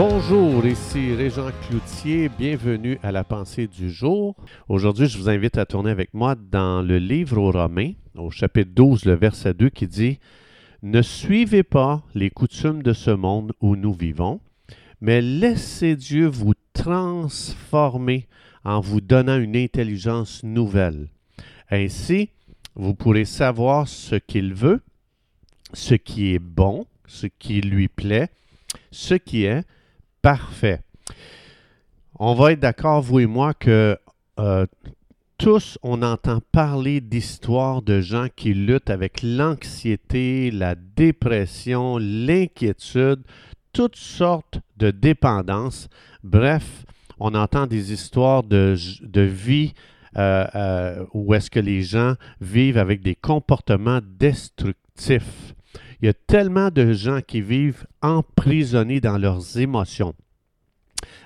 Bonjour, ici Régent Cloutier, bienvenue à la pensée du jour. Aujourd'hui, je vous invite à tourner avec moi dans le livre aux Romains, au chapitre 12, le verset 2 qui dit Ne suivez pas les coutumes de ce monde où nous vivons, mais laissez Dieu vous transformer en vous donnant une intelligence nouvelle. Ainsi, vous pourrez savoir ce qu'il veut, ce qui est bon, ce qui lui plaît, ce qui est parfait. On va être d'accord, vous et moi, que euh, tous, on entend parler d'histoires de gens qui luttent avec l'anxiété, la dépression, l'inquiétude, toutes sortes de dépendances. Bref, on entend des histoires de, de vie euh, euh, où est-ce que les gens vivent avec des comportements destructifs. Il y a tellement de gens qui vivent emprisonnés dans leurs émotions.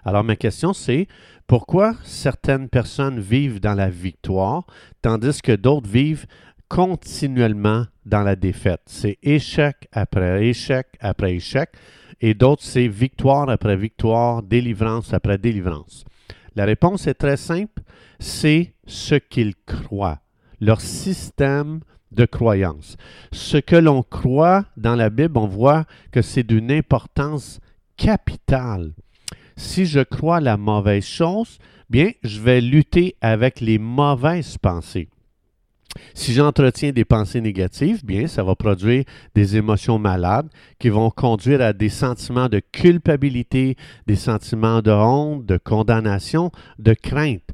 Alors ma question c'est pourquoi certaines personnes vivent dans la victoire tandis que d'autres vivent continuellement dans la défaite? C'est échec après échec après échec et d'autres c'est victoire après victoire, délivrance après délivrance. La réponse est très simple, c'est ce qu'ils croient, leur système de croyance. Ce que l'on croit dans la Bible, on voit que c'est d'une importance capitale. Si je crois la mauvaise chose, bien, je vais lutter avec les mauvaises pensées. Si j'entretiens des pensées négatives, bien, ça va produire des émotions malades qui vont conduire à des sentiments de culpabilité, des sentiments de honte, de condamnation, de crainte.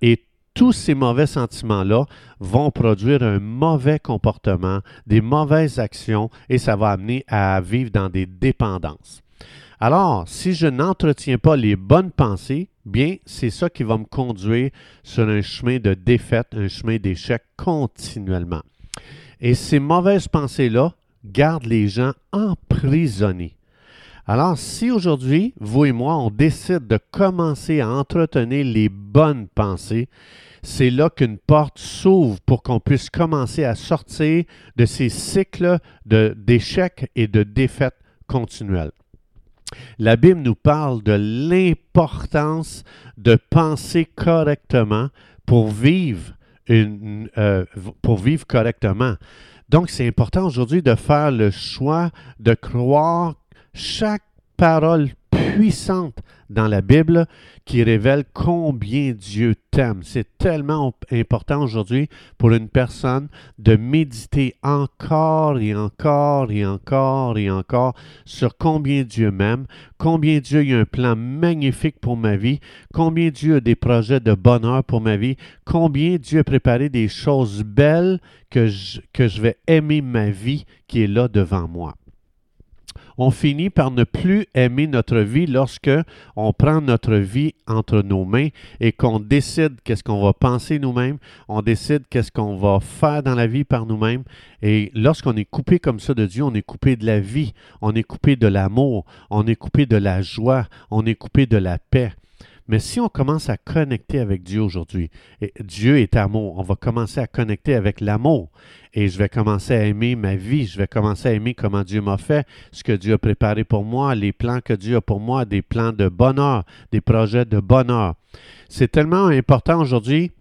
et tous ces mauvais sentiments-là vont produire un mauvais comportement, des mauvaises actions, et ça va amener à vivre dans des dépendances. Alors, si je n'entretiens pas les bonnes pensées, bien, c'est ça qui va me conduire sur un chemin de défaite, un chemin d'échec continuellement. Et ces mauvaises pensées-là gardent les gens emprisonnés. Alors, si aujourd'hui, vous et moi, on décide de commencer à entretenir les bonnes pensées, c'est là qu'une porte s'ouvre pour qu'on puisse commencer à sortir de ces cycles d'échecs et de défaites continuelles. La Bible nous parle de l'importance de penser correctement pour vivre, euh, correctement. Donc, c'est important aujourd'hui de faire le choix de croire chaque parole puissante dans la Bible qui révèle combien Dieu t'aime. C'est tellement important aujourd'hui pour une personne de méditer encore et encore et encore et encore sur combien Dieu m'aime, combien Dieu a un plan magnifique pour ma vie, combien Dieu a des projets de bonheur pour ma vie, combien Dieu a préparé des choses belles que je, que je vais aimer ma vie qui est là devant moi on finit par ne plus aimer notre vie lorsque on prend notre vie entre nos mains et qu'on décide qu'est-ce qu'on va penser nous-mêmes, on décide qu'est-ce qu'on va faire dans la vie par nous-mêmes. Et lorsqu'on est coupé comme ça de Dieu, on est coupé de la vie, on est coupé de l'amour, on est coupé de la joie, on est coupé de la paix. Mais si on commence à connecter avec Dieu aujourd'hui, Dieu est amour, on va commencer à connecter avec l'amour et je vais commencer à aimer ma vie, je vais commencer à aimer comment Dieu m'a fait, ce que Dieu a préparé pour moi, les plans que Dieu a pour moi, des plans de bonheur, des projets de bonheur. C'est tellement important aujourd'hui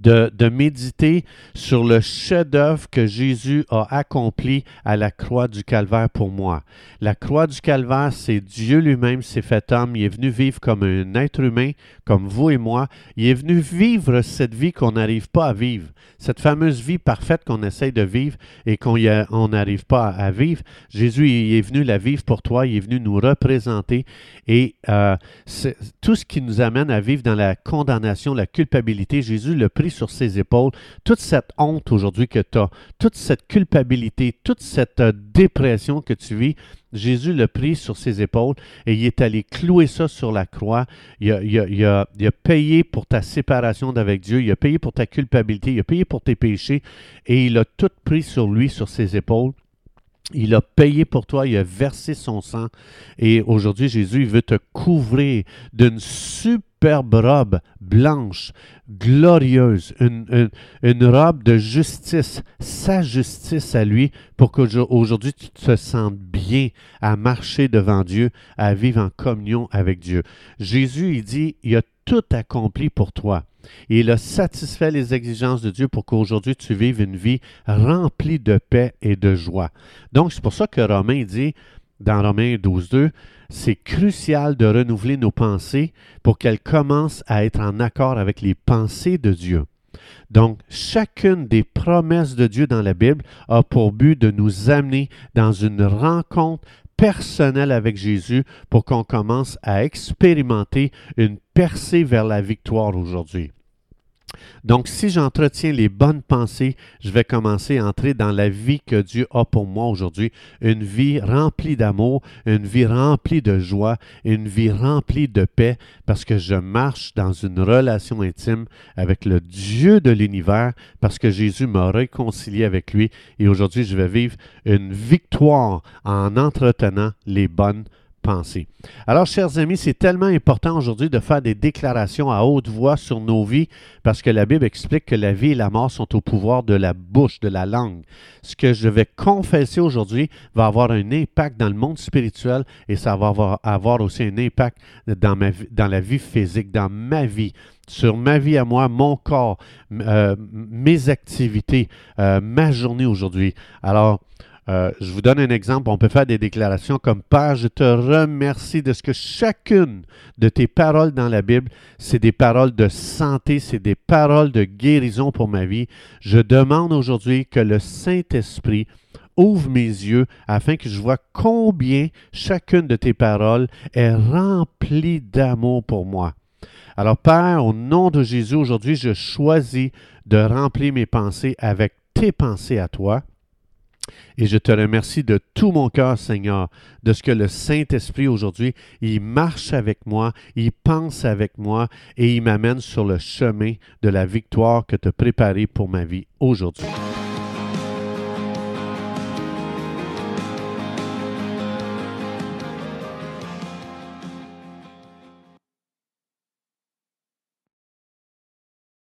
de, méditer sur le chef-d'œuvre que Jésus a accompli à la croix du Calvaire pour moi. La croix du Calvaire, c'est Dieu lui-même s'est fait homme. Il est venu vivre comme un être humain, comme vous et moi. Il est venu vivre cette vie qu'on n'arrive pas à vivre, cette fameuse vie parfaite qu'on essaye de vivre et qu'on n'arrive pas à vivre. Jésus est venu la vivre pour toi. Il est venu nous représenter. Et euh, tout ce qui nous amène à vivre dans la condamnation, la culpabilité, Jésus le pris sur ses épaules toute cette honte aujourd'hui que tu as, toute cette culpabilité, toute cette euh, dépression que tu vis. Jésus l'a pris sur ses épaules et il est allé clouer ça sur la croix. Il a, il a, payé pour ta séparation d'avec Dieu, il a payé pour ta culpabilité, il a payé pour tes péchés et il a tout pris sur lui, sur ses épaules. Il a payé pour toi, il a versé son sang. Et aujourd'hui, Jésus, veut te couvrir d'une super superbe robe blanche, glorieuse, une, une, robe de justice, sa justice à lui, pour qu'aujourd'hui tu te sentes bien à marcher devant Dieu, à vivre en communion avec Dieu. Jésus, il dit, il a tout accompli pour toi. Il a satisfait les exigences de Dieu pour qu'aujourd'hui tu vives une vie remplie de paix et de joie. Donc, c'est pour ça que Romain dit, dans Romains 12.2, c'est crucial de renouveler nos pensées pour qu'elles commencent à être en accord avec les pensées de Dieu. Donc, chacune des promesses de Dieu dans la Bible a pour but de nous amener dans une rencontre personnelle avec Jésus pour qu'on commence à expérimenter une percée vers la victoire aujourd'hui. Donc, si j'entretiens les bonnes pensées, je vais commencer à entrer dans la vie que Dieu a pour moi aujourd'hui. Une vie remplie d'amour, une vie remplie de joie, une vie remplie de paix, parce que je marche dans une relation intime avec le Dieu de l'univers, parce que Jésus m'a réconcilié avec lui. Et aujourd'hui, je vais vivre une victoire en entretenant les bonnes Alors, chers amis, c'est tellement important aujourd'hui de faire des déclarations à haute voix sur nos vies parce que la Bible explique que la vie et la mort sont au pouvoir de la bouche, de la langue. Ce que je vais confesser aujourd'hui va avoir un impact dans le monde spirituel et ça va avoir, aussi un impact dans, ma, dans la vie physique, dans ma vie sur ma vie à moi, mon corps, euh, mes activités, euh, ma journée aujourd'hui. Alors, euh, je vous donne un exemple. On peut faire des déclarations comme Père, je te remercie de ce que chacune de tes paroles dans la Bible, c'est des paroles de santé, c'est des paroles de guérison pour ma vie. Je demande aujourd'hui que le Saint-Esprit ouvre mes yeux afin que je vois combien chacune de tes paroles est remplie d'amour pour moi. Alors Père, au nom de Jésus, aujourd'hui, je choisis de remplir mes pensées avec tes pensées à toi. Et je te remercie de tout mon cœur, Seigneur, de ce que le Saint-Esprit aujourd'hui, il marche avec moi, il pense avec moi et il m'amène sur le chemin de la victoire que tu as préparée pour ma vie aujourd'hui.